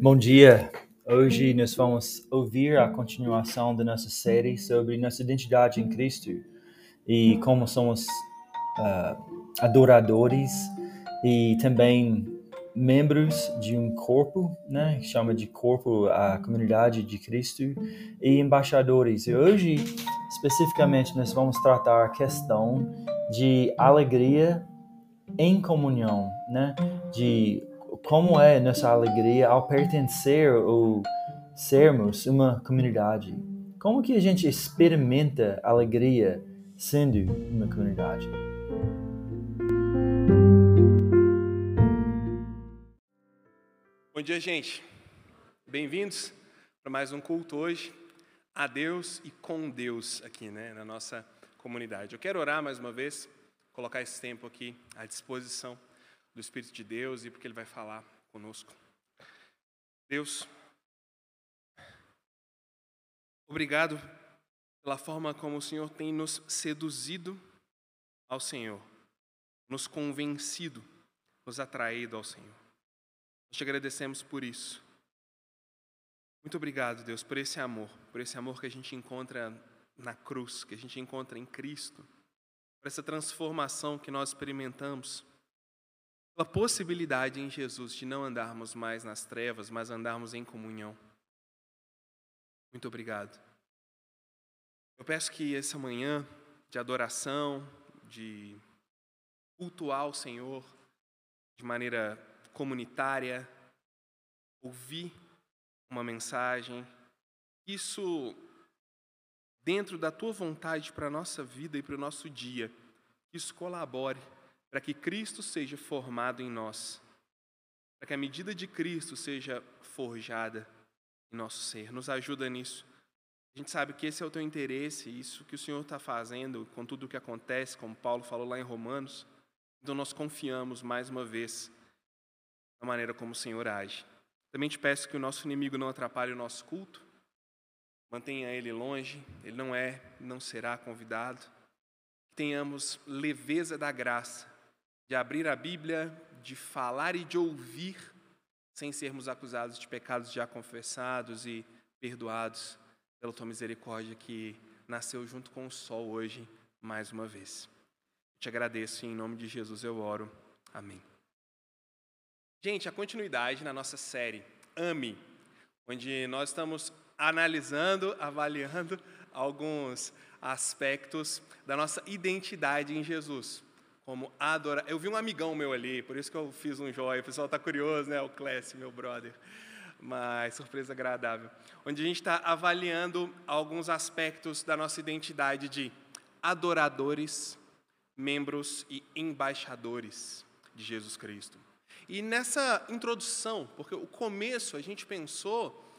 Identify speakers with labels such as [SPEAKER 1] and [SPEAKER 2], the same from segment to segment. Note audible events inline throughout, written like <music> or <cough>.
[SPEAKER 1] Bom dia! Hoje nós vamos ouvir a continuação da nossa série sobre nossa identidade em Cristo e como somos uh, adoradores e também membros de um corpo, né, chama de corpo a comunidade de Cristo e embaixadores. E hoje, especificamente, nós vamos tratar a questão de alegria em comunhão, né, de como é nossa alegria ao pertencer ou sermos uma comunidade? Como que a gente experimenta alegria sendo uma comunidade?
[SPEAKER 2] Bom dia, gente. Bem-vindos para mais um culto hoje a Deus e com Deus aqui, né, na nossa comunidade. Eu quero orar mais uma vez, colocar esse tempo aqui à disposição do Espírito de Deus e porque Ele vai falar conosco. Deus, obrigado pela forma como o Senhor tem nos seduzido ao Senhor, nos convencido, nos atraído ao Senhor. Nós te agradecemos por isso. Muito obrigado, Deus, por esse amor, por esse amor que a gente encontra na cruz, que a gente encontra em Cristo, por essa transformação que nós experimentamos a possibilidade em Jesus de não andarmos mais nas trevas, mas andarmos em comunhão. Muito obrigado. Eu peço que essa manhã de adoração, de cultuar o Senhor de maneira comunitária, ouvir uma mensagem, isso dentro da tua vontade para a nossa vida e para o nosso dia, isso colabore para que Cristo seja formado em nós, para que a medida de Cristo seja forjada em nosso ser. Nos ajuda nisso. A gente sabe que esse é o teu interesse, isso que o Senhor está fazendo com tudo o que acontece, como Paulo falou lá em Romanos. Então nós confiamos mais uma vez na maneira como o Senhor age. Também te peço que o nosso inimigo não atrapalhe o nosso culto, mantenha ele longe, ele não é, não será convidado. Que tenhamos leveza da graça de abrir a Bíblia, de falar e de ouvir, sem sermos acusados de pecados já confessados e perdoados pela tua misericórdia que nasceu junto com o sol hoje, mais uma vez. Te agradeço e em nome de Jesus eu oro. Amém. Gente, a continuidade na nossa série Ame, onde nós estamos analisando, avaliando <laughs> alguns aspectos da nossa identidade em Jesus como adorar. Eu vi um amigão meu ali, por isso que eu fiz um joia. O pessoal está curioso, né? O Clécio, meu brother. Mas surpresa agradável. Onde a gente está avaliando alguns aspectos da nossa identidade de adoradores, membros e embaixadores de Jesus Cristo. E nessa introdução, porque o começo a gente pensou,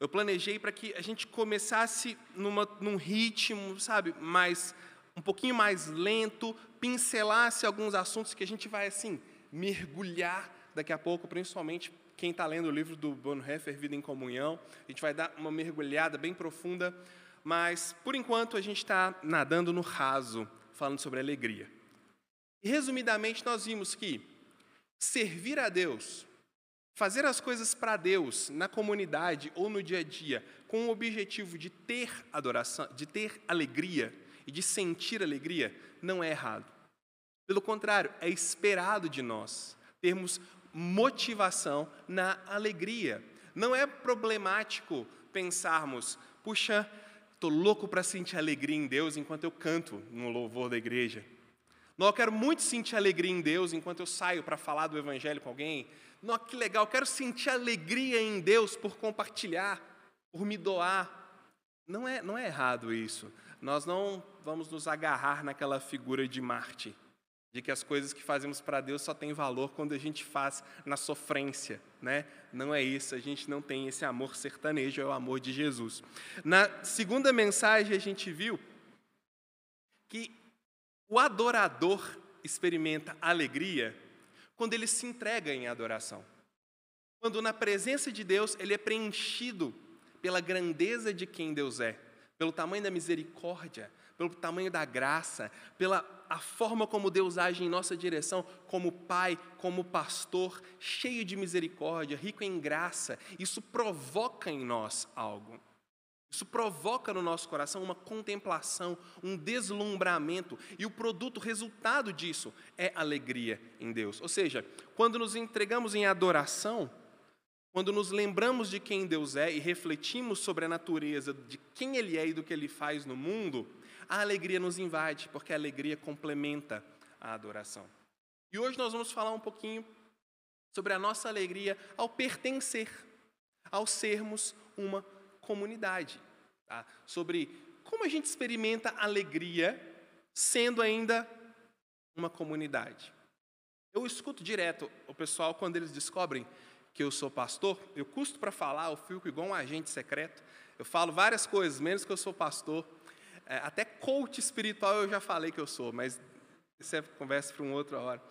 [SPEAKER 2] eu planejei para que a gente começasse numa, num ritmo, sabe, mais um pouquinho mais lento, pincelasse alguns assuntos que a gente vai assim mergulhar daqui a pouco, principalmente quem está lendo o livro do Bonhoeffer, Vida em Comunhão. A gente vai dar uma mergulhada bem profunda, mas por enquanto a gente está nadando no raso, falando sobre alegria. E resumidamente nós vimos que servir a Deus, fazer as coisas para Deus na comunidade ou no dia a dia, com o objetivo de ter adoração, de ter alegria, e de sentir alegria não é errado. Pelo contrário, é esperado de nós termos motivação na alegria. Não é problemático pensarmos, puxa, estou louco para sentir alegria em Deus enquanto eu canto no louvor da igreja. Não, eu quero muito sentir alegria em Deus enquanto eu saio para falar do Evangelho com alguém. Não, que legal, eu quero sentir alegria em Deus por compartilhar, por me doar. Não é, não é errado isso nós não vamos nos agarrar naquela figura de Marte, de que as coisas que fazemos para Deus só têm valor quando a gente faz na sofrência, né? Não é isso, a gente não tem esse amor sertanejo, é o amor de Jesus. Na segunda mensagem a gente viu que o adorador experimenta alegria quando ele se entrega em adoração. Quando na presença de Deus ele é preenchido pela grandeza de quem Deus é pelo tamanho da misericórdia, pelo tamanho da graça, pela a forma como Deus age em nossa direção, como pai, como pastor, cheio de misericórdia, rico em graça, isso provoca em nós algo. Isso provoca no nosso coração uma contemplação, um deslumbramento, e o produto, o resultado disso é alegria em Deus. Ou seja, quando nos entregamos em adoração, quando nos lembramos de quem Deus é e refletimos sobre a natureza de quem Ele é e do que Ele faz no mundo, a alegria nos invade, porque a alegria complementa a adoração. E hoje nós vamos falar um pouquinho sobre a nossa alegria ao pertencer, ao sermos uma comunidade, tá? sobre como a gente experimenta alegria sendo ainda uma comunidade. Eu escuto direto o pessoal quando eles descobrem que eu sou pastor, eu custo para falar, eu fico igual um agente secreto, eu falo várias coisas, menos que eu sou pastor. É, até coach espiritual eu já falei que eu sou, mas isso é conversa para uma outra hora.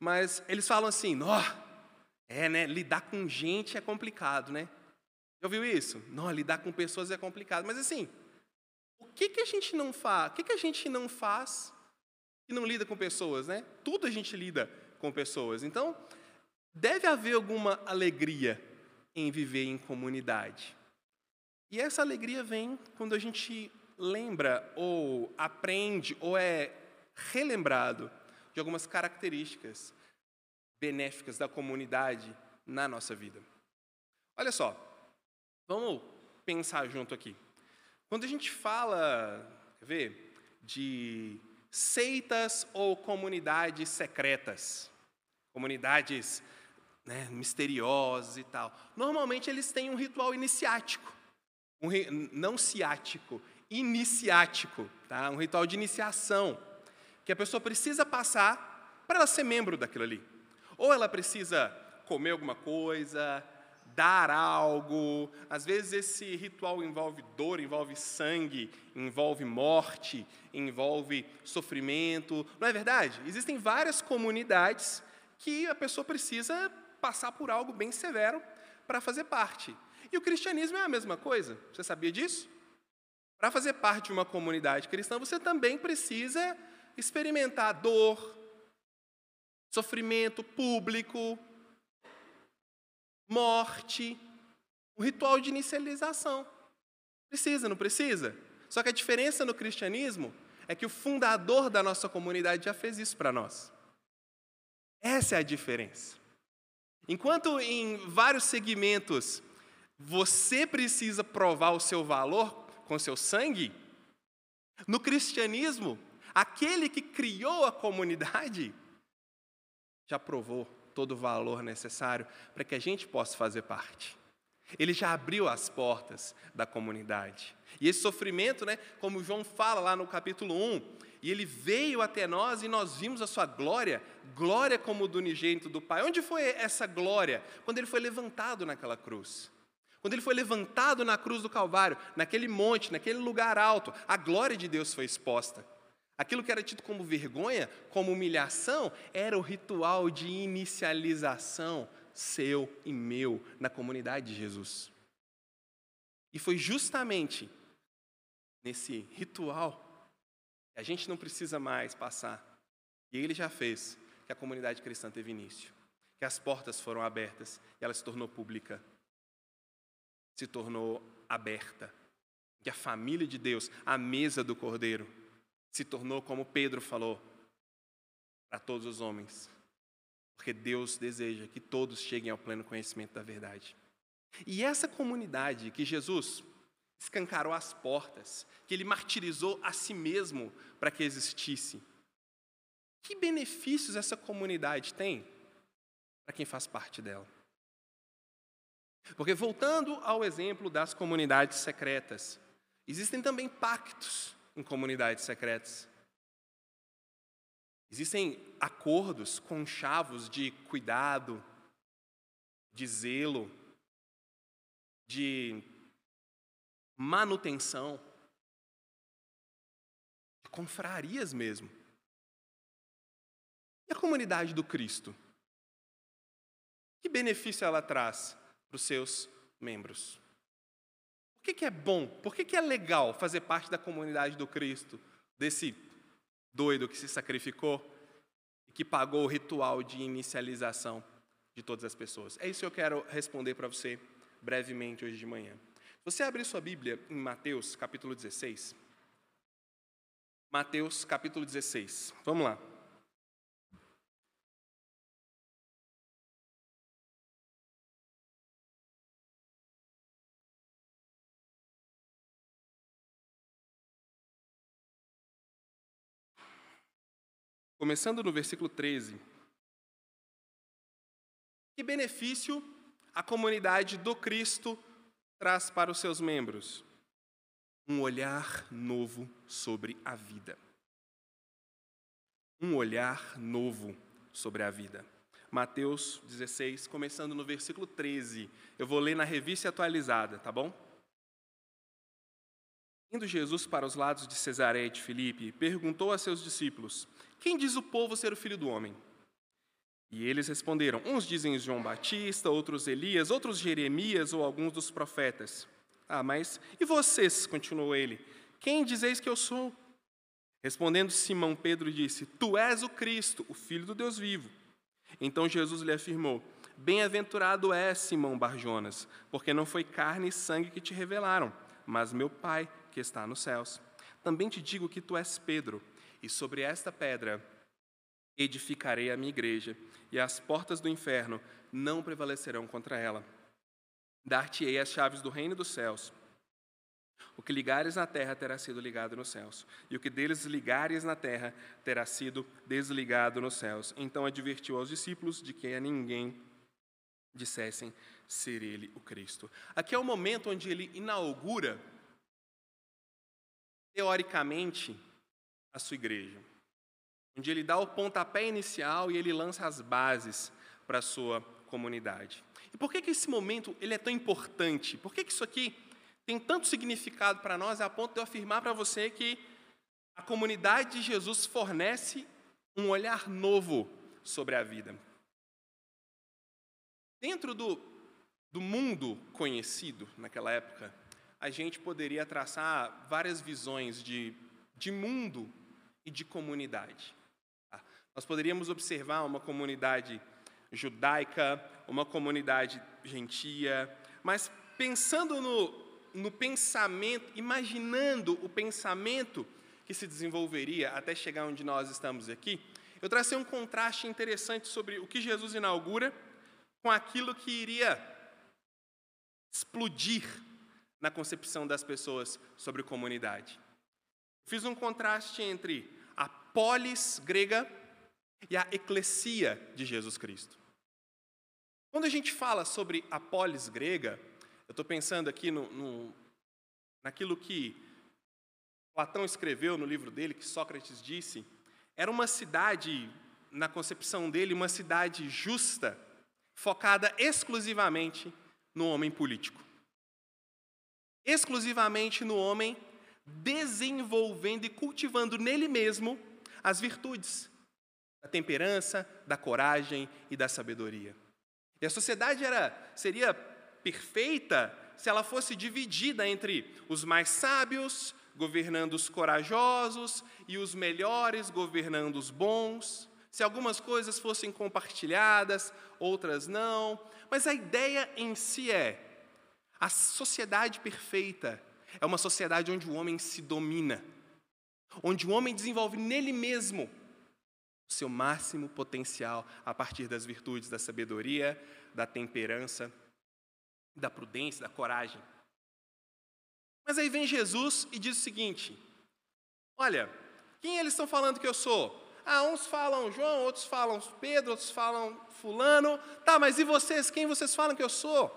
[SPEAKER 2] Mas eles falam assim, nó, é, né, lidar com gente é complicado, né? Já ouviu isso? Não, lidar com pessoas é complicado. Mas assim, o que, que a gente não faz? O que, que a gente não faz e não lida com pessoas, né? Tudo a gente lida com pessoas. Então, deve haver alguma alegria em viver em comunidade. E essa alegria vem quando a gente lembra ou aprende ou é relembrado de algumas características benéficas da comunidade na nossa vida. Olha só, Vamos pensar junto aqui. Quando a gente fala, quer ver, de seitas ou comunidades secretas, comunidades né, misteriosas e tal, normalmente eles têm um ritual iniciático, um, não ciático, iniciático, tá? um ritual de iniciação, que a pessoa precisa passar para ela ser membro daquilo ali. Ou ela precisa comer alguma coisa, dar algo. Às vezes esse ritual envolve dor, envolve sangue, envolve morte, envolve sofrimento. Não é verdade? Existem várias comunidades que a pessoa precisa passar por algo bem severo para fazer parte. E o cristianismo é a mesma coisa. Você sabia disso? Para fazer parte de uma comunidade cristã, você também precisa experimentar dor, sofrimento público, morte, um ritual de inicialização. Precisa, não precisa? Só que a diferença no cristianismo é que o fundador da nossa comunidade já fez isso para nós. Essa é a diferença. Enquanto em vários segmentos você precisa provar o seu valor com seu sangue, no cristianismo, aquele que criou a comunidade já provou todo o valor necessário para que a gente possa fazer parte. Ele já abriu as portas da comunidade. E esse sofrimento, né, como João fala lá no capítulo 1, e ele veio até nós e nós vimos a sua glória, glória como do unigênito do Pai. Onde foi essa glória? Quando ele foi levantado naquela cruz. Quando ele foi levantado na cruz do Calvário, naquele monte, naquele lugar alto, a glória de Deus foi exposta. Aquilo que era tido como vergonha, como humilhação, era o ritual de inicialização seu e meu na comunidade de Jesus. E foi justamente nesse ritual a gente não precisa mais passar, e ele já fez, que a comunidade cristã teve início, que as portas foram abertas e ela se tornou pública, se tornou aberta, que a família de Deus, a mesa do Cordeiro, se tornou, como Pedro falou, para todos os homens. Porque Deus deseja que todos cheguem ao pleno conhecimento da verdade. E essa comunidade que Jesus escancarou as portas, que ele martirizou a si mesmo para que existisse. Que benefícios essa comunidade tem para quem faz parte dela? Porque, voltando ao exemplo das comunidades secretas, existem também pactos em comunidades secretas. Existem acordos com chavos de cuidado, de zelo, de manutenção, de confrarias mesmo. E a comunidade do Cristo? Que benefício ela traz para os seus membros? Por que, que é bom? Por que, que é legal fazer parte da comunidade do Cristo? desse doido que se sacrificou e que pagou o ritual de inicialização de todas as pessoas? É isso que eu quero responder para você brevemente hoje de manhã. Você abrir sua Bíblia em Mateus capítulo 16. Mateus capítulo 16. Vamos lá. Começando no versículo 13. Que benefício a comunidade do Cristo traz para os seus membros? Um olhar novo sobre a vida. Um olhar novo sobre a vida. Mateus 16, começando no versículo 13. Eu vou ler na revista atualizada, tá bom? Indo Jesus para os lados de Cesareia de Filipe, perguntou a seus discípulos: quem diz o povo ser o filho do homem? E eles responderam: Uns dizem João Batista, outros Elias, outros Jeremias ou alguns dos profetas. Ah, mas e vocês? continuou ele. Quem dizeis que eu sou? Respondendo Simão, Pedro disse: Tu és o Cristo, o Filho do Deus vivo. Então Jesus lhe afirmou: Bem-aventurado és, Simão Barjonas, porque não foi carne e sangue que te revelaram, mas meu Pai que está nos céus. Também te digo que tu és Pedro e sobre esta pedra edificarei a minha igreja, e as portas do inferno não prevalecerão contra ela. Dar-te-ei as chaves do reino dos céus. O que ligares na terra terá sido ligado nos céus, e o que deles ligares na terra terá sido desligado nos céus. Então advertiu aos discípulos de que a ninguém dissessem ser ele o Cristo. Aqui é o momento onde ele inaugura, teoricamente, a sua igreja, onde ele dá o pontapé inicial e ele lança as bases para a sua comunidade. E por que, que esse momento ele é tão importante? Por que, que isso aqui tem tanto significado para nós, a ponto de eu afirmar para você que a comunidade de Jesus fornece um olhar novo sobre a vida. Dentro do, do mundo conhecido naquela época, a gente poderia traçar várias visões de, de mundo e de comunidade. Nós poderíamos observar uma comunidade judaica, uma comunidade gentia, mas pensando no, no pensamento, imaginando o pensamento que se desenvolveria até chegar onde nós estamos aqui, eu tracei um contraste interessante sobre o que Jesus inaugura com aquilo que iria explodir na concepção das pessoas sobre comunidade. Fiz um contraste entre polis grega e a eclesia de Jesus Cristo. Quando a gente fala sobre a polis grega, eu estou pensando aqui no, no, naquilo que Platão escreveu no livro dele, que Sócrates disse, era uma cidade, na concepção dele, uma cidade justa, focada exclusivamente no homem político. Exclusivamente no homem desenvolvendo e cultivando nele mesmo as virtudes da temperança, da coragem e da sabedoria. E a sociedade era, seria perfeita se ela fosse dividida entre os mais sábios, governando os corajosos, e os melhores, governando os bons. Se algumas coisas fossem compartilhadas, outras não. Mas a ideia em si é: a sociedade perfeita é uma sociedade onde o homem se domina onde o homem desenvolve nele mesmo o seu máximo potencial a partir das virtudes da sabedoria, da temperança, da prudência, da coragem. Mas aí vem Jesus e diz o seguinte: Olha, quem eles estão falando que eu sou? Ah, uns falam João, outros falam Pedro, outros falam Fulano. Tá, mas e vocês? Quem vocês falam que eu sou?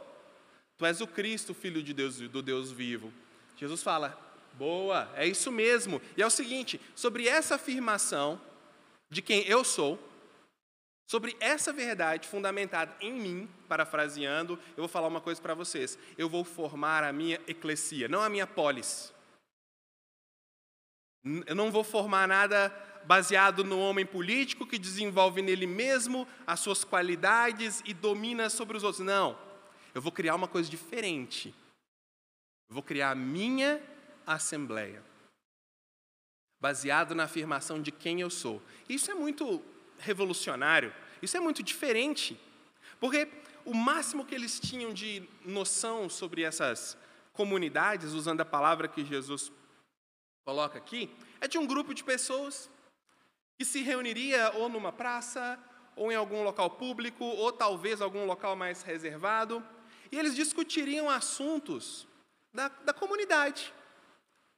[SPEAKER 2] Tu és o Cristo, filho de Deus, do Deus vivo. Jesus fala: Boa, é isso mesmo. E é o seguinte: sobre essa afirmação de quem eu sou, sobre essa verdade fundamentada em mim, parafraseando, eu vou falar uma coisa para vocês. Eu vou formar a minha eclesia, não a minha polis. Eu não vou formar nada baseado no homem político que desenvolve nele mesmo as suas qualidades e domina sobre os outros. Não. Eu vou criar uma coisa diferente. Eu vou criar a minha assembleia. Baseado na afirmação de quem eu sou. Isso é muito revolucionário, isso é muito diferente, porque o máximo que eles tinham de noção sobre essas comunidades, usando a palavra que Jesus coloca aqui, é de um grupo de pessoas que se reuniria ou numa praça, ou em algum local público, ou talvez algum local mais reservado, e eles discutiriam assuntos da, da comunidade.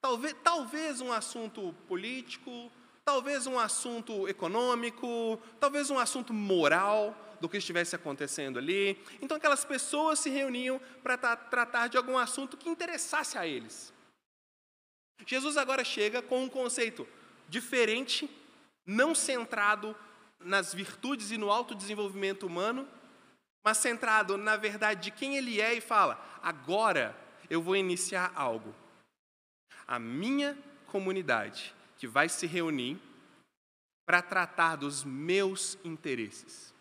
[SPEAKER 2] Talvez, talvez um assunto político, talvez um assunto econômico, talvez um assunto moral do que estivesse acontecendo ali. Então, aquelas pessoas se reuniam para tratar de algum assunto que interessasse a eles. Jesus agora chega com um conceito diferente, não centrado nas virtudes e no autodesenvolvimento humano, mas centrado na verdade de quem ele é e fala: agora eu vou iniciar algo. A minha comunidade que vai se reunir para tratar dos meus interesses.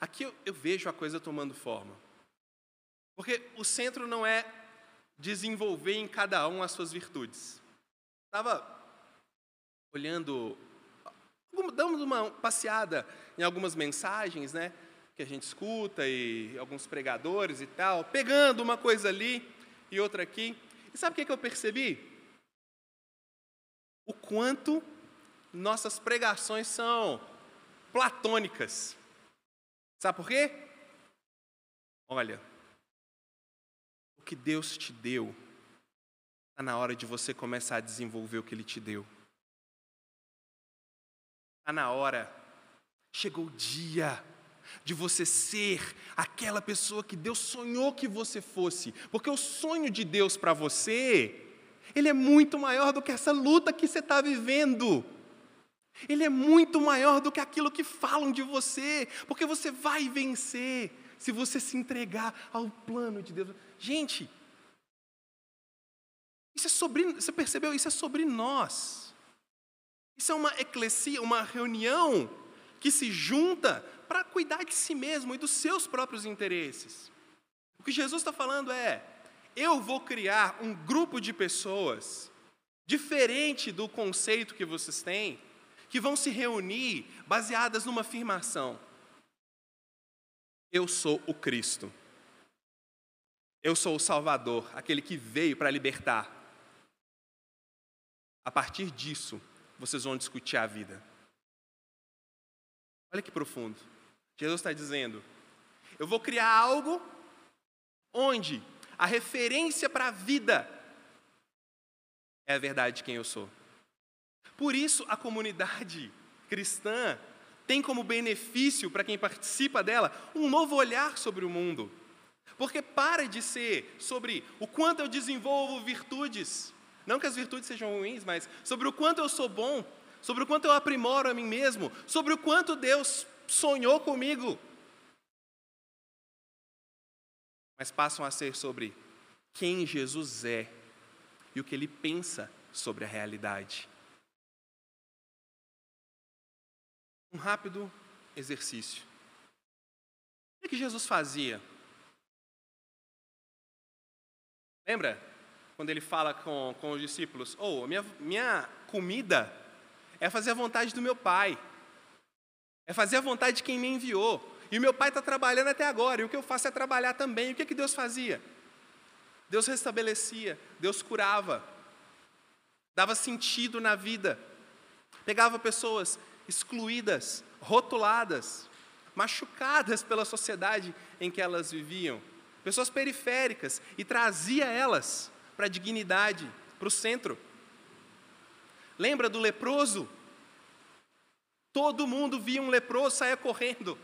[SPEAKER 2] Aqui eu, eu, vejo a coisa tomando forma. Porque o centro não é desenvolver em cada um as suas virtudes. Estava olhando, dando uma passeada em algumas mensagens, né? Que a gente escuta e alguns pregadores e tal, pegando uma coisa ali e outra aqui. E sabe o que, que eu percebi? O quanto nossas pregações são platônicas. Sabe por quê? Olha, o que Deus te deu, está na hora de você começar a desenvolver o que Ele te deu. Está na hora, chegou o dia de você ser aquela pessoa que Deus sonhou que você fosse, porque o sonho de Deus para você, ele é muito maior do que essa luta que você está vivendo. Ele é muito maior do que aquilo que falam de você, porque você vai vencer se você se entregar ao plano de Deus. Gente, isso é sobre, você percebeu? Isso é sobre nós. Isso é uma eclesia, uma reunião que se junta para cuidar de si mesmo e dos seus próprios interesses. O que Jesus está falando é: eu vou criar um grupo de pessoas diferente do conceito que vocês têm, que vão se reunir baseadas numa afirmação. Eu sou o Cristo. Eu sou o Salvador, aquele que veio para libertar. A partir disso, vocês vão discutir a vida. Olha que profundo. Jesus está dizendo: eu vou criar algo onde a referência para a vida é a verdade de quem eu sou. Por isso, a comunidade cristã tem como benefício para quem participa dela um novo olhar sobre o mundo. Porque para de ser sobre o quanto eu desenvolvo virtudes, não que as virtudes sejam ruins, mas sobre o quanto eu sou bom, sobre o quanto eu aprimoro a mim mesmo, sobre o quanto Deus sonhou comigo. Mas passam a ser sobre quem Jesus é e o que ele pensa sobre a realidade. Um rápido exercício. O que Jesus fazia? Lembra quando ele fala com, com os discípulos: Oh, minha, minha comida é fazer a vontade do meu Pai, é fazer a vontade de quem me enviou. E o meu Pai está trabalhando até agora, e o que eu faço é trabalhar também. E o que, que Deus fazia? Deus restabelecia, Deus curava, dava sentido na vida, pegava pessoas excluídas, rotuladas, machucadas pela sociedade em que elas viviam, pessoas periféricas, e trazia elas para a dignidade, para o centro. Lembra do leproso? Todo mundo via um leproso, saia correndo.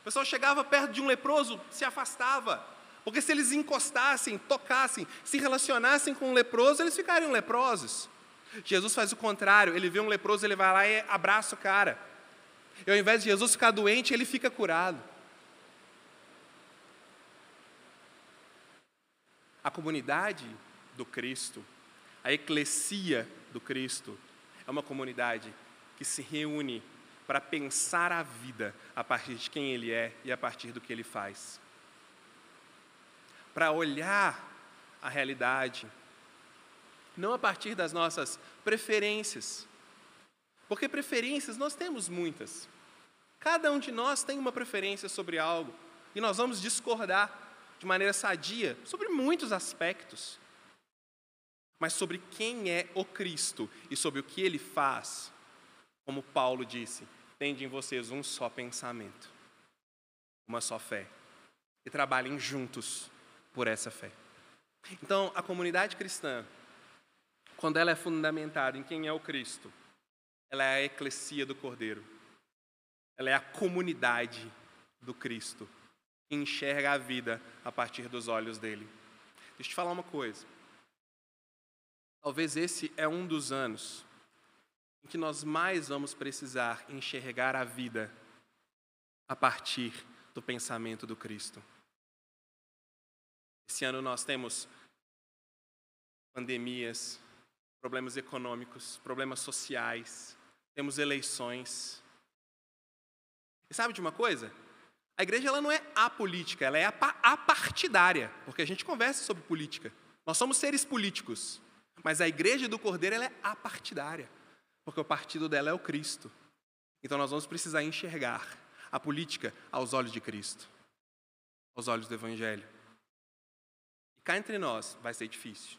[SPEAKER 2] O pessoal chegava perto de um leproso, se afastava. Porque se eles encostassem, tocassem, se relacionassem com um leproso, eles ficariam leprosos. Jesus faz o contrário, ele vê um leproso, ele vai lá e abraça o cara. E ao invés de Jesus ficar doente, ele fica curado. A comunidade do Cristo, a eclesia do Cristo, é uma comunidade que se reúne para pensar a vida a partir de quem Ele é e a partir do que Ele faz. Para olhar a realidade não a partir das nossas preferências. Porque preferências nós temos muitas. Cada um de nós tem uma preferência sobre algo e nós vamos discordar de maneira sadia sobre muitos aspectos. Mas sobre quem é o Cristo e sobre o que ele faz, como Paulo disse, tende em vocês um só pensamento, uma só fé, e trabalhem juntos por essa fé. Então, a comunidade cristã, quando ela é fundamentada em quem é o Cristo, ela é a eclesia do Cordeiro. Ela é a comunidade do Cristo, que enxerga a vida a partir dos olhos dele. Deixa eu te falar uma coisa. Talvez esse é um dos anos em que nós mais vamos precisar enxergar a vida a partir do pensamento do Cristo. Esse ano nós temos pandemias, problemas econômicos, problemas sociais, temos eleições. E sabe de uma coisa? A igreja ela não é apolítica, ela é apartidária, porque a gente conversa sobre política. Nós somos seres políticos, mas a igreja do Cordeiro ela é apartidária, porque o partido dela é o Cristo. Então nós vamos precisar enxergar a política aos olhos de Cristo, aos olhos do Evangelho. E cá entre nós vai ser difícil.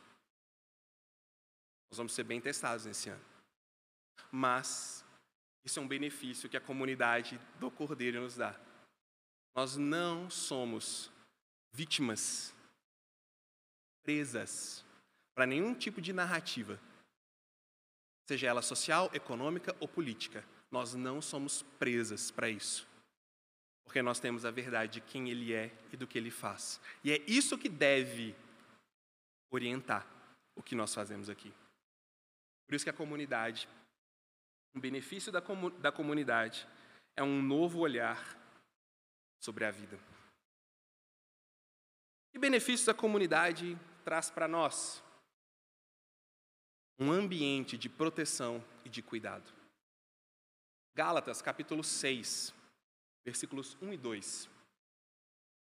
[SPEAKER 2] Nós vamos ser bem testados nesse ano. Mas isso é um benefício que a comunidade do Cordeiro nos dá. Nós não somos vítimas presas para nenhum tipo de narrativa, seja ela social, econômica ou política. Nós não somos presas para isso. Porque nós temos a verdade de quem Ele é e do que Ele faz. E é isso que deve orientar o que nós fazemos aqui. Por isso que a comunidade, um benefício da, comu da comunidade é um novo olhar sobre a vida. Que benefícios a comunidade traz para nós? Um ambiente de proteção e de cuidado. Gálatas, capítulo 6, versículos 1 e 2.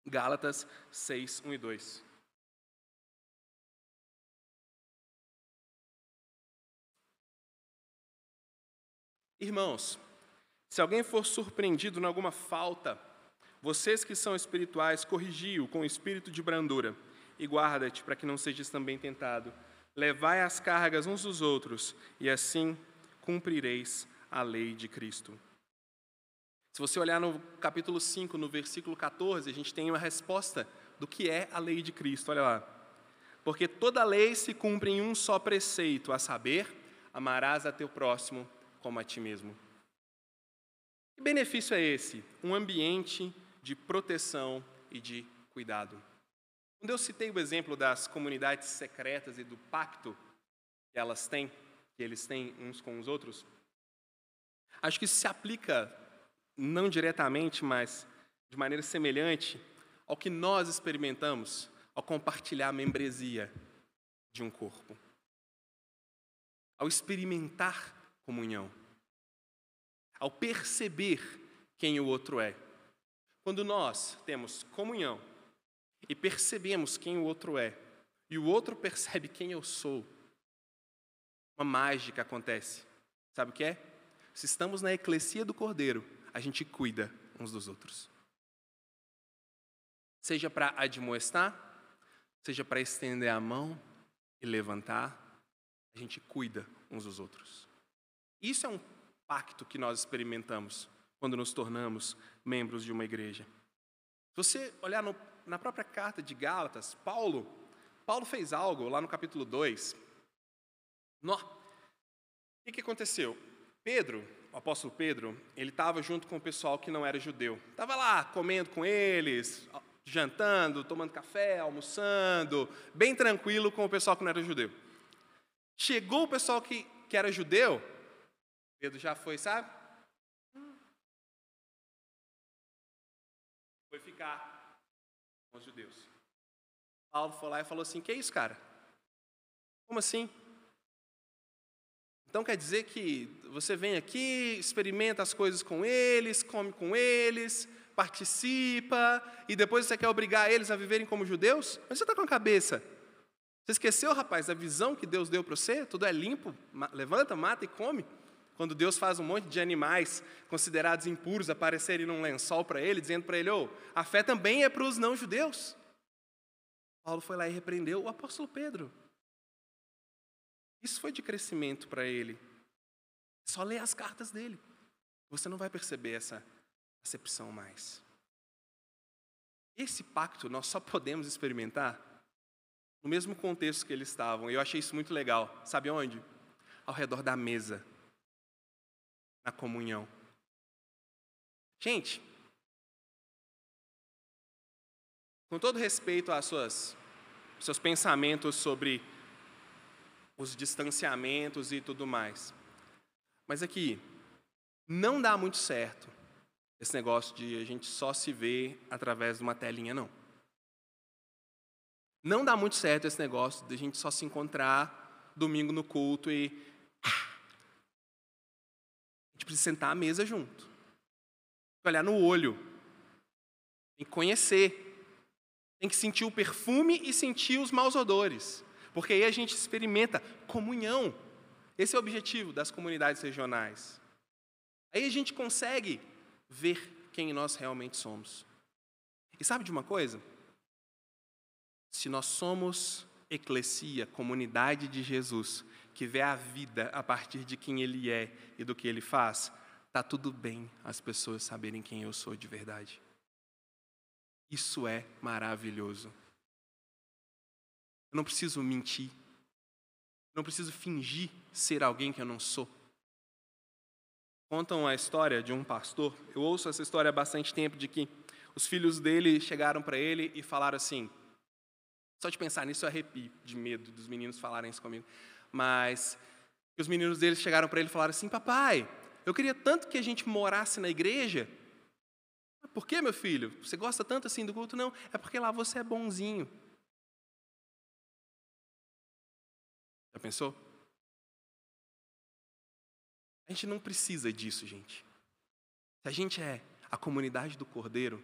[SPEAKER 2] Gálatas 6, 1 e 2. Irmãos, se alguém for surpreendido em alguma falta, vocês que são espirituais, corrigi-o com espírito de brandura e guarda-te para que não sejas também tentado. Levai as cargas uns dos outros e assim cumprireis a lei de Cristo. Se você olhar no capítulo 5, no versículo 14, a gente tem uma resposta do que é a lei de Cristo. Olha lá. Porque toda lei se cumpre em um só preceito, a saber, amarás a teu próximo como a ti mesmo. Que benefício é esse? Um ambiente de proteção e de cuidado. Quando eu citei o exemplo das comunidades secretas e do pacto que elas têm, que eles têm uns com os outros, acho que isso se aplica não diretamente, mas de maneira semelhante ao que nós experimentamos ao compartilhar a membresia de um corpo. Ao experimentar comunhão. Ao perceber quem o outro é. Quando nós temos comunhão e percebemos quem o outro é, e o outro percebe quem eu sou, uma mágica acontece. Sabe o que é? Se estamos na eclesia do Cordeiro, a gente cuida uns dos outros. Seja para admoestar, seja para estender a mão e levantar, a gente cuida uns dos outros. Isso é um pacto que nós experimentamos quando nos tornamos membros de uma igreja. Se você olhar no, na própria carta de Gálatas, Paulo, Paulo fez algo lá no capítulo 2. No, o que, que aconteceu? Pedro, o apóstolo Pedro, ele estava junto com o pessoal que não era judeu. Estava lá comendo com eles, jantando, tomando café, almoçando, bem tranquilo com o pessoal que não era judeu. Chegou o pessoal que, que era judeu, Pedro já foi, sabe? Foi ficar com os judeus. Paulo foi lá e falou assim: Que é isso, cara? Como assim? Então quer dizer que você vem aqui, experimenta as coisas com eles, come com eles, participa, e depois você quer obrigar eles a viverem como judeus? Mas você está com a cabeça. Você esqueceu, rapaz, da visão que Deus deu para você? Tudo é limpo, levanta, mata e come. Quando Deus faz um monte de animais considerados impuros aparecerem num lençol para ele, dizendo para ele: oh, a fé também é para os não-judeus. Paulo foi lá e repreendeu o apóstolo Pedro. Isso foi de crescimento para ele. Só ler as cartas dele. Você não vai perceber essa acepção mais. Esse pacto nós só podemos experimentar no mesmo contexto que eles estavam. Eu achei isso muito legal. Sabe onde? Ao redor da mesa na comunhão. Gente, com todo respeito às suas seus pensamentos sobre os distanciamentos e tudo mais. Mas aqui não dá muito certo esse negócio de a gente só se ver através de uma telinha não. Não dá muito certo esse negócio de a gente só se encontrar domingo no culto e gente precisa sentar à mesa junto. Olhar no olho. Tem que conhecer. Tem que sentir o perfume e sentir os maus odores. Porque aí a gente experimenta comunhão. Esse é o objetivo das comunidades regionais. Aí a gente consegue ver quem nós realmente somos. E sabe de uma coisa? Se nós somos eclesia, comunidade de Jesus, que vê a vida a partir de quem Ele é e do que Ele faz, tá tudo bem as pessoas saberem quem eu sou de verdade. Isso é maravilhoso. Eu não preciso mentir. Não preciso fingir ser alguém que eu não sou. Contam a história de um pastor, eu ouço essa história há bastante tempo, de que os filhos dele chegaram para ele e falaram assim: só de pensar nisso eu arrepio de medo dos meninos falarem isso comigo. Mas os meninos deles chegaram para ele e falaram assim: Papai, eu queria tanto que a gente morasse na igreja. Por que, meu filho? Você gosta tanto assim do culto? Não, é porque lá você é bonzinho. Já pensou? A gente não precisa disso, gente. Se a gente é a comunidade do Cordeiro,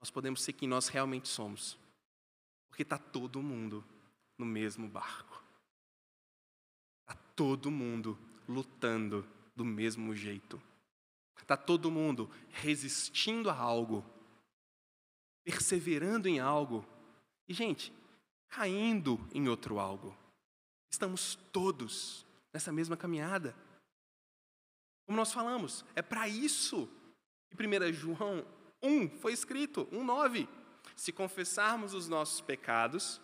[SPEAKER 2] nós podemos ser quem nós realmente somos. Porque está todo mundo no mesmo barco todo mundo lutando do mesmo jeito. Está todo mundo resistindo a algo, perseverando em algo e, gente, caindo em outro algo. Estamos todos nessa mesma caminhada. Como nós falamos, é para isso que 1 João 1 foi escrito, 1,9. Se confessarmos os nossos pecados,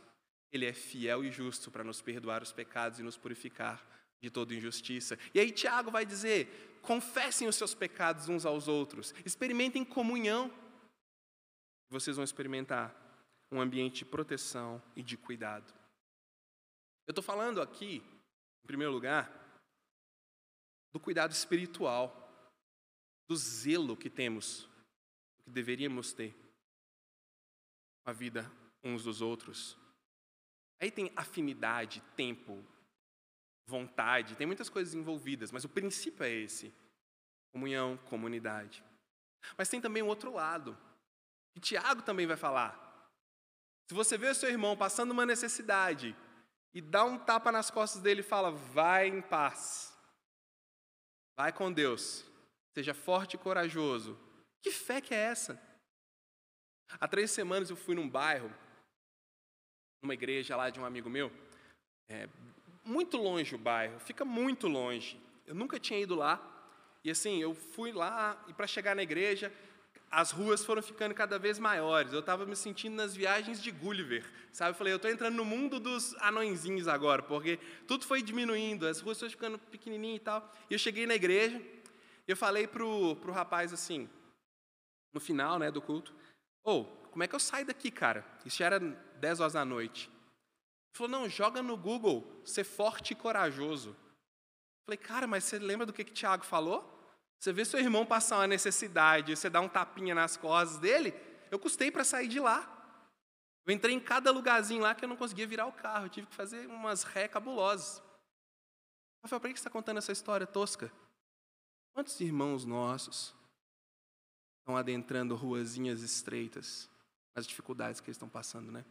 [SPEAKER 2] Ele é fiel e justo para nos perdoar os pecados e nos purificar de toda injustiça. E aí Tiago vai dizer: confessem os seus pecados uns aos outros, experimentem comunhão. Vocês vão experimentar um ambiente de proteção e de cuidado. Eu estou falando aqui, em primeiro lugar, do cuidado espiritual, do zelo que temos, que deveríamos ter a vida uns dos outros. Aí tem afinidade, tempo, vontade, tem muitas coisas envolvidas, mas o princípio é esse: comunhão, comunidade. Mas tem também o outro lado, que Tiago também vai falar. Se você vê o seu irmão passando uma necessidade e dá um tapa nas costas dele e fala: vai em paz, vai com Deus, seja forte e corajoso. Que fé que é essa? Há três semanas eu fui num bairro, numa igreja lá de um amigo meu, é, muito longe o bairro, fica muito longe. Eu nunca tinha ido lá. E assim, eu fui lá e para chegar na igreja, as ruas foram ficando cada vez maiores. Eu estava me sentindo nas viagens de Gulliver, sabe? Eu falei, eu estou entrando no mundo dos anõezinhos agora, porque tudo foi diminuindo, as ruas foram ficando pequenininhas e tal. E eu cheguei na igreja, e eu falei pro, pro rapaz assim, no final, né, do culto, ô, oh, como é que eu saio daqui, cara? Isso já era 10 horas da noite falou: não, joga no Google, ser forte e corajoso. falei, cara, mas você lembra do que, que Tiago falou? Você vê seu irmão passar uma necessidade, você dá um tapinha nas costas dele, eu custei para sair de lá. Eu entrei em cada lugarzinho lá que eu não conseguia virar o carro, eu tive que fazer umas ré cabulosas. Rafael, por que você está contando essa história tosca? Quantos irmãos nossos estão adentrando ruazinhas estreitas, as dificuldades que eles estão passando, né?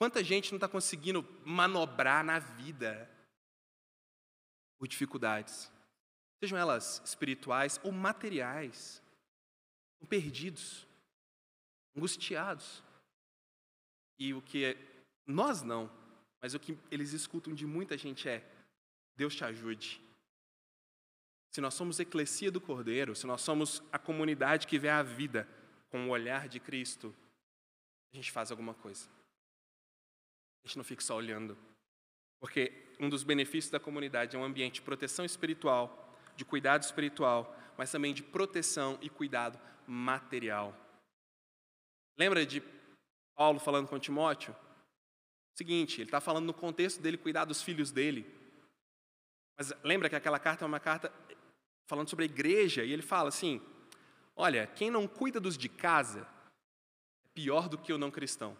[SPEAKER 2] Quanta gente não está conseguindo manobrar na vida por dificuldades, sejam elas espirituais ou materiais, perdidos, angustiados. E o que é, nós não, mas o que eles escutam de muita gente é: Deus te ajude. Se nós somos eclesia do Cordeiro, se nós somos a comunidade que vê a vida com o olhar de Cristo, a gente faz alguma coisa. A gente não fica só olhando. Porque um dos benefícios da comunidade é um ambiente de proteção espiritual, de cuidado espiritual, mas também de proteção e cuidado material. Lembra de Paulo falando com Timóteo? Seguinte, ele está falando no contexto dele cuidar dos filhos dele. Mas lembra que aquela carta é uma carta falando sobre a igreja, e ele fala assim: Olha, quem não cuida dos de casa é pior do que o não cristão.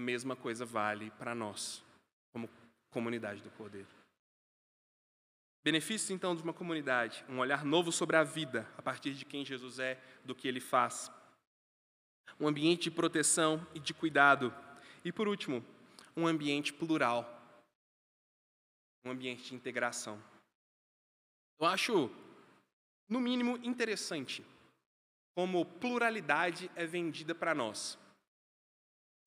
[SPEAKER 2] Mesma coisa vale para nós, como comunidade do Cordeiro. Benefícios então de uma comunidade, um olhar novo sobre a vida, a partir de quem Jesus é, do que ele faz. Um ambiente de proteção e de cuidado. E por último, um ambiente plural. Um ambiente de integração. Eu acho, no mínimo, interessante como pluralidade é vendida para nós.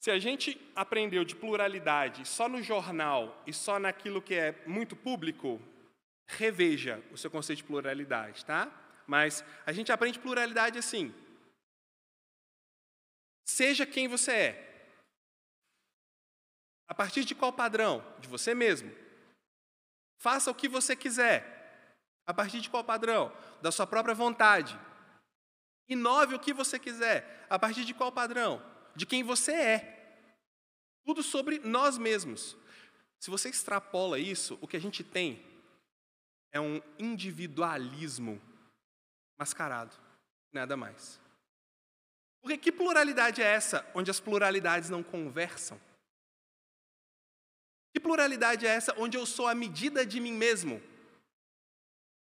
[SPEAKER 2] Se a gente aprendeu de pluralidade só no jornal e só naquilo que é muito público, reveja o seu conceito de pluralidade, tá? Mas a gente aprende pluralidade assim. Seja quem você é. A partir de qual padrão? De você mesmo. Faça o que você quiser. A partir de qual padrão? Da sua própria vontade. Inove o que você quiser. A partir de qual padrão? De quem você é. Tudo sobre nós mesmos. Se você extrapola isso, o que a gente tem é um individualismo mascarado, nada mais. Porque que pluralidade é essa onde as pluralidades não conversam? Que pluralidade é essa onde eu sou a medida de mim mesmo?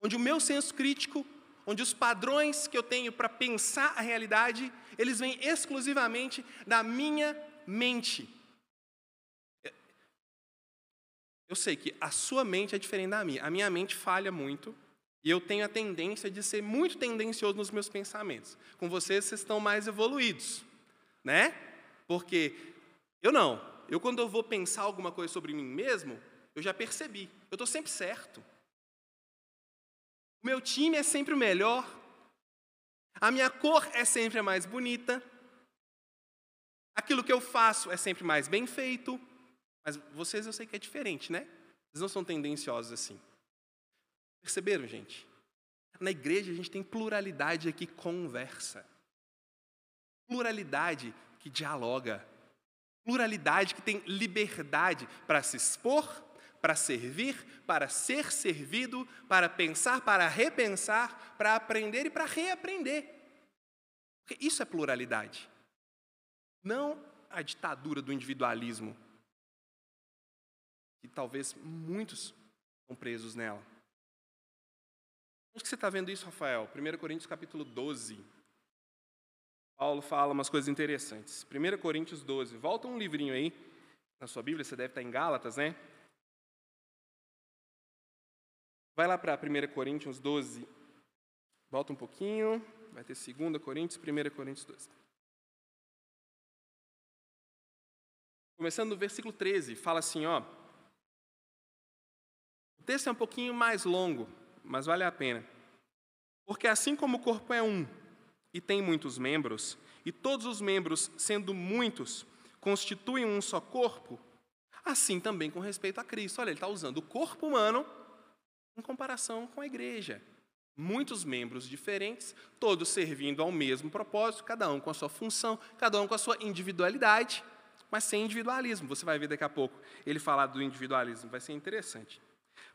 [SPEAKER 2] Onde o meu senso crítico, onde os padrões que eu tenho para pensar a realidade, eles vêm exclusivamente da minha mente. Eu sei que a sua mente é diferente da minha. A minha mente falha muito e eu tenho a tendência de ser muito tendencioso nos meus pensamentos. Com vocês, vocês estão mais evoluídos, né? Porque eu não. Eu, quando eu vou pensar alguma coisa sobre mim mesmo, eu já percebi. Eu estou sempre certo. O meu time é sempre o melhor. A minha cor é sempre a mais bonita. Aquilo que eu faço é sempre mais bem feito. Mas vocês eu sei que é diferente, né? Vocês não são tendenciosos assim. Perceberam, gente? Na igreja a gente tem pluralidade que conversa. Pluralidade que dialoga. Pluralidade que tem liberdade para se expor, para servir, para ser servido, para pensar, para repensar, para aprender e para reaprender. Porque isso é pluralidade. Não a ditadura do individualismo, que talvez muitos estão presos nela. Onde que você está vendo isso, Rafael? 1 Coríntios capítulo 12. Paulo fala umas coisas interessantes. 1 Coríntios 12. Volta um livrinho aí na sua Bíblia, você deve estar em Gálatas, né? Vai lá para 1 Coríntios 12. Volta um pouquinho. Vai ter 2 Coríntios, 1 Coríntios 12. Começando no versículo 13, fala assim, ó. O texto é um pouquinho mais longo, mas vale a pena. Porque assim como o corpo é um e tem muitos membros, e todos os membros, sendo muitos, constituem um só corpo, assim também com respeito a Cristo. Olha, ele está usando o corpo humano em comparação com a igreja. Muitos membros diferentes, todos servindo ao mesmo propósito, cada um com a sua função, cada um com a sua individualidade, mas sem individualismo. Você vai ver daqui a pouco ele falar do individualismo, vai ser interessante.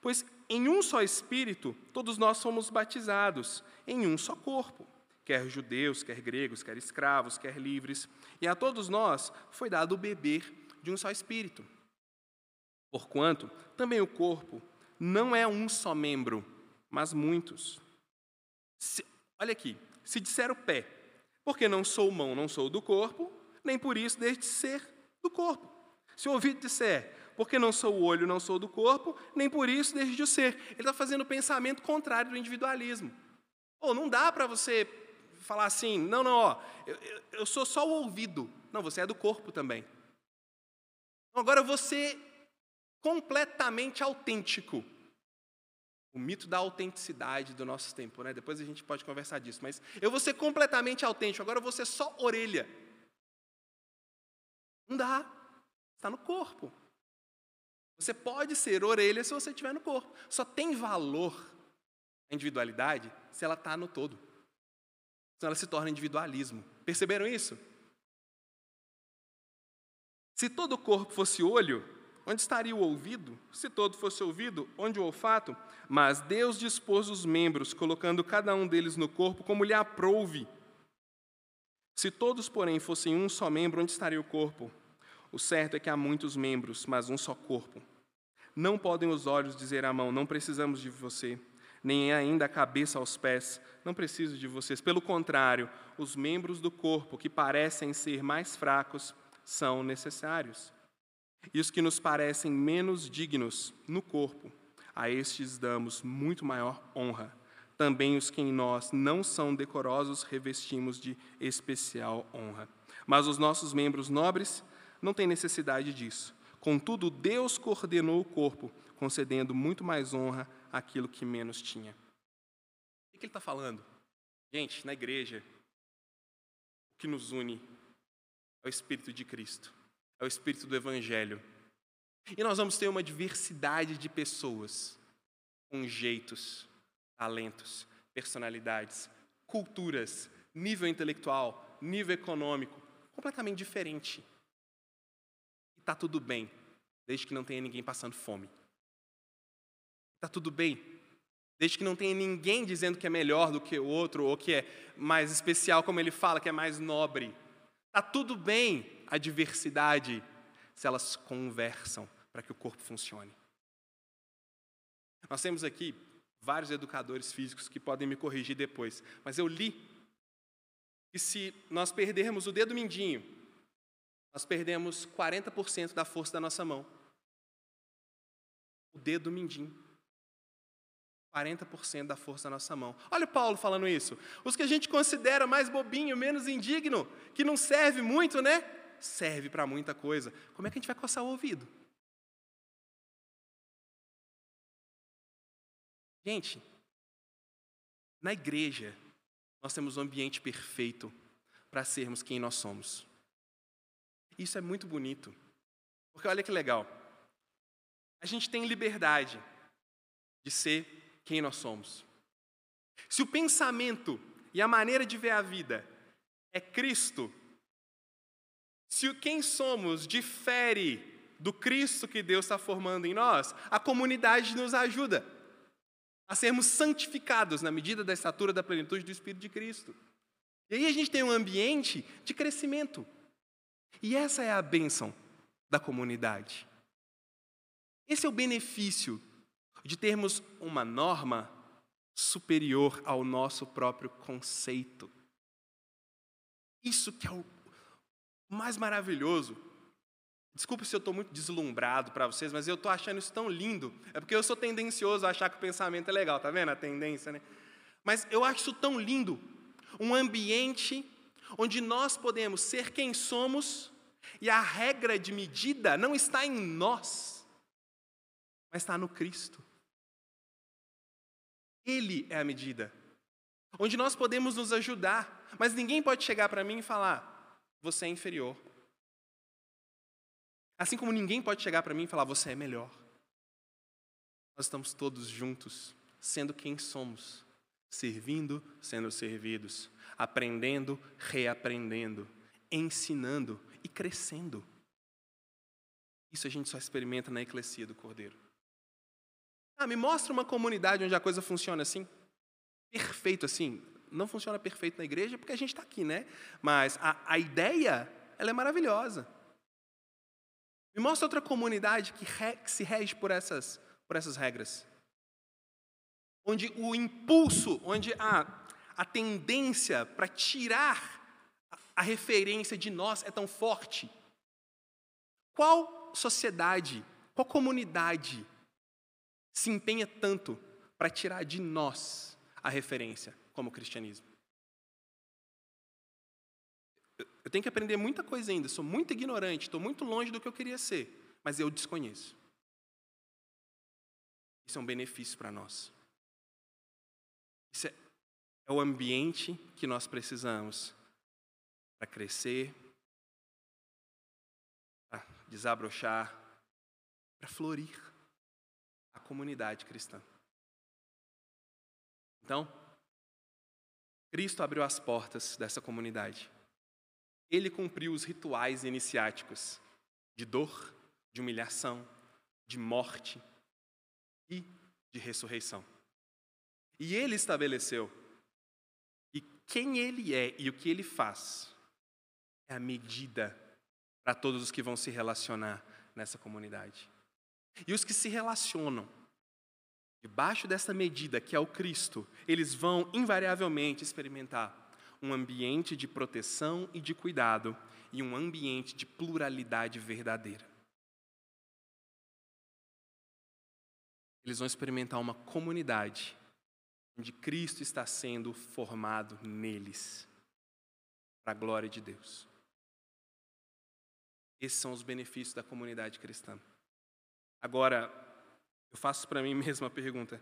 [SPEAKER 2] Pois em um só Espírito todos nós somos batizados, em um só corpo, quer judeus, quer gregos, quer escravos, quer livres, e a todos nós foi dado beber de um só Espírito. Porquanto também o corpo não é um só membro, mas muitos. Se, olha aqui, se disser o pé, porque não sou mão, não sou do corpo, nem por isso deixe de ser do corpo. Se o ouvido disser, porque não sou o olho, não sou do corpo, nem por isso deixe de ser. Ele está fazendo o pensamento contrário do individualismo. Ou não dá para você falar assim, não, não, ó, eu, eu sou só o ouvido. Não, você é do corpo também. Agora você completamente autêntico. O mito da autenticidade do nosso tempo, né? Depois a gente pode conversar disso, mas eu vou ser completamente autêntico, agora eu vou ser só orelha. Não dá. Está no corpo. Você pode ser orelha se você estiver no corpo. Só tem valor a individualidade se ela está no todo. Senão ela se torna individualismo. Perceberam isso? Se todo o corpo fosse olho, onde estaria o ouvido? Se todo fosse ouvido, onde o olfato? Mas Deus dispôs os membros, colocando cada um deles no corpo como lhe aprouve. Se todos, porém, fossem um só membro, onde estaria o corpo? O certo é que há muitos membros, mas um só corpo. Não podem os olhos dizer à mão: Não precisamos de você, nem ainda a cabeça aos pés: Não preciso de vocês. Pelo contrário, os membros do corpo que parecem ser mais fracos são necessários. E os que nos parecem menos dignos no corpo, a estes damos muito maior honra. Também os que em nós não são decorosos revestimos de especial honra. Mas os nossos membros nobres não tem necessidade disso. Contudo, Deus coordenou o corpo, concedendo muito mais honra àquilo que menos tinha. O que ele está falando? Gente, na igreja, o que nos une é o Espírito de Cristo, é o Espírito do Evangelho. E nós vamos ter uma diversidade de pessoas, com jeitos, talentos, personalidades, culturas, nível intelectual, nível econômico, completamente diferente. Está tudo bem, desde que não tenha ninguém passando fome. Está tudo bem, desde que não tenha ninguém dizendo que é melhor do que o outro, ou que é mais especial, como ele fala, que é mais nobre. Está tudo bem a diversidade, se elas conversam para que o corpo funcione. Nós temos aqui vários educadores físicos que podem me corrigir depois, mas eu li que se nós perdermos o dedo mindinho nós perdemos 40% da força da nossa mão. O dedo mindinho. 40% da força da nossa mão. Olha o Paulo falando isso. Os que a gente considera mais bobinho, menos indigno, que não serve muito, né? Serve para muita coisa. Como é que a gente vai coçar o ouvido? Gente, na igreja, nós temos um ambiente perfeito para sermos quem nós somos. Isso é muito bonito. Porque olha que legal. A gente tem liberdade de ser quem nós somos. Se o pensamento e a maneira de ver a vida é Cristo, se o quem somos difere do Cristo que Deus está formando em nós, a comunidade nos ajuda a sermos santificados na medida da estatura da plenitude do Espírito de Cristo. E aí a gente tem um ambiente de crescimento. E essa é a bênção da comunidade. Esse é o benefício de termos uma norma superior ao nosso próprio conceito. Isso que é o mais maravilhoso. Desculpe se eu estou muito deslumbrado para vocês, mas eu estou achando isso tão lindo. É porque eu sou tendencioso a achar que o pensamento é legal, tá vendo a tendência, né? Mas eu acho isso tão lindo. Um ambiente onde nós podemos ser quem somos, e a regra de medida não está em nós, mas está no Cristo. Ele é a medida, onde nós podemos nos ajudar, mas ninguém pode chegar para mim e falar: você é inferior. Assim como ninguém pode chegar para mim e falar: você é melhor. Nós estamos todos juntos, sendo quem somos, servindo, sendo servidos, aprendendo, reaprendendo, ensinando e crescendo. Isso a gente só experimenta na eclesia do Cordeiro. Ah, me mostra uma comunidade onde a coisa funciona assim. Perfeito assim. Não funciona perfeito na igreja porque a gente está aqui, né? Mas a, a ideia, ela é maravilhosa. Me mostra outra comunidade que, re, que se rege por essas, por essas regras. Onde o impulso, onde a, a tendência para tirar a referência de nós é tão forte. Qual sociedade, qual comunidade se empenha tanto para tirar de nós a referência como cristianismo? Eu tenho que aprender muita coisa ainda, sou muito ignorante, estou muito longe do que eu queria ser, mas eu desconheço. Isso é um benefício para nós. Isso é, é o ambiente que nós precisamos para crescer, para desabrochar, para florir a comunidade cristã. Então, Cristo abriu as portas dessa comunidade. Ele cumpriu os rituais iniciáticos de dor, de humilhação, de morte e de ressurreição. E ele estabeleceu que quem ele é e o que ele faz é a medida para todos os que vão se relacionar nessa comunidade. E os que se relacionam debaixo dessa medida, que é o Cristo, eles vão invariavelmente experimentar um ambiente de proteção e de cuidado e um ambiente de pluralidade verdadeira. Eles vão experimentar uma comunidade onde Cristo está sendo formado neles, para a glória de Deus. Esses são os benefícios da comunidade cristã. Agora, eu faço para mim mesmo a pergunta: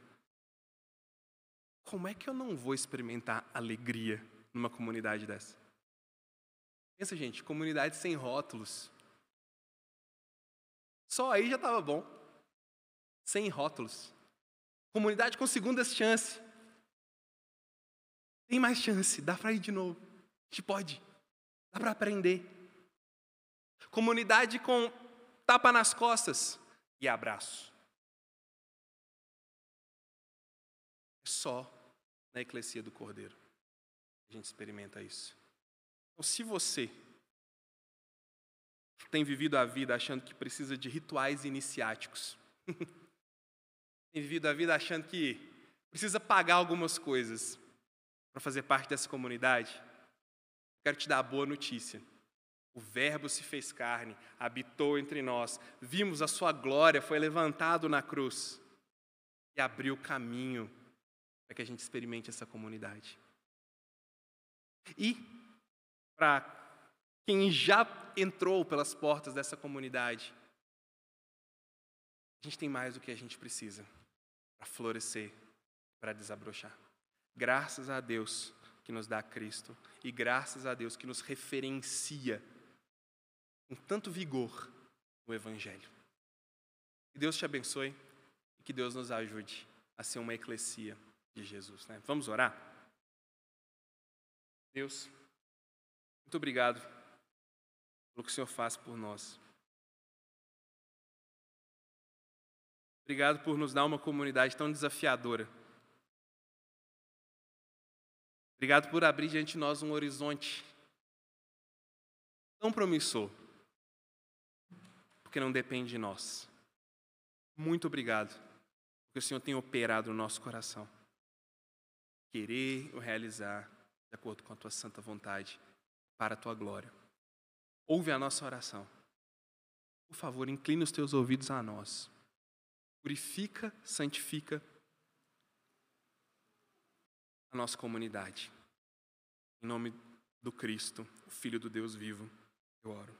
[SPEAKER 2] como é que eu não vou experimentar alegria numa comunidade dessa? Pensa, gente, comunidade sem rótulos. Só aí já estava bom. Sem rótulos. Comunidade com segundas chances. Tem mais chance, dá para ir de novo. A gente pode. Dá para aprender. Comunidade com tapa nas costas e abraço. Só na eclesia do Cordeiro a gente experimenta isso. Então, se você tem vivido a vida achando que precisa de rituais iniciáticos, <laughs> tem vivido a vida achando que precisa pagar algumas coisas para fazer parte dessa comunidade, quero te dar a boa notícia. O Verbo se fez carne, habitou entre nós, vimos a sua glória, foi levantado na cruz e abriu caminho para que a gente experimente essa comunidade. E, para quem já entrou pelas portas dessa comunidade, a gente tem mais do que a gente precisa para florescer, para desabrochar. Graças a Deus que nos dá Cristo e graças a Deus que nos referencia com tanto vigor no Evangelho. Que Deus te abençoe e que Deus nos ajude a ser uma eclesia de Jesus. Né? Vamos orar? Deus, muito obrigado pelo que o Senhor faz por nós. Obrigado por nos dar uma comunidade tão desafiadora. Obrigado por abrir diante de nós um horizonte tão promissor, porque não depende de nós. Muito obrigado, porque o Senhor tem operado no nosso coração. Querer o realizar de acordo com a tua santa vontade, para a tua glória. Ouve a nossa oração. Por favor, inclina os teus ouvidos a nós. Purifica, santifica a nossa comunidade. Em nome do Cristo, o Filho do Deus vivo, eu oro.